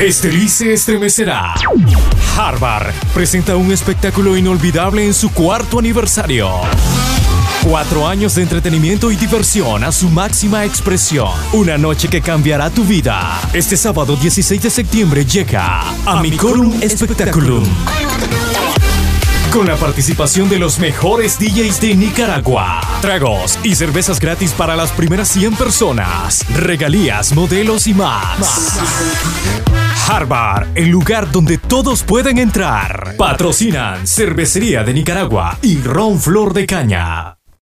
Estelice estremecerá. Harvard presenta un espectáculo inolvidable en su cuarto aniversario. Cuatro años de entretenimiento y diversión a su máxima expresión. Una noche que cambiará tu vida. Este sábado 16 de septiembre llega Amicorum Spectaculum. Con la participación de los mejores DJs de Nicaragua. Tragos y cervezas gratis para las primeras 100 personas. Regalías, modelos y más. Harvard, el lugar donde todos pueden entrar. Patrocinan Cervecería de Nicaragua y Ron Flor de Caña.